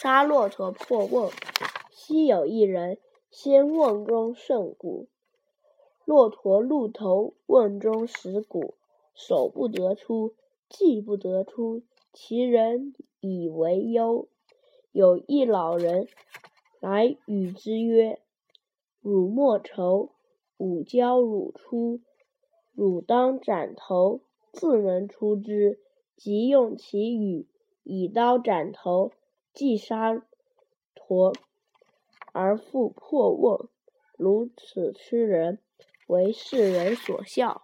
杀骆驼破瓮。昔有一人，先瓮中甚鼓，骆驼鹿头，瓮中食骨，手不得出，计不得出，其人以为忧。有一老人来与之曰：“汝莫愁，吾教汝出。汝当斩头，自能出之。即用其语，以刀斩头，既杀驼，而复破瓮。如此吃人，为世人所笑。”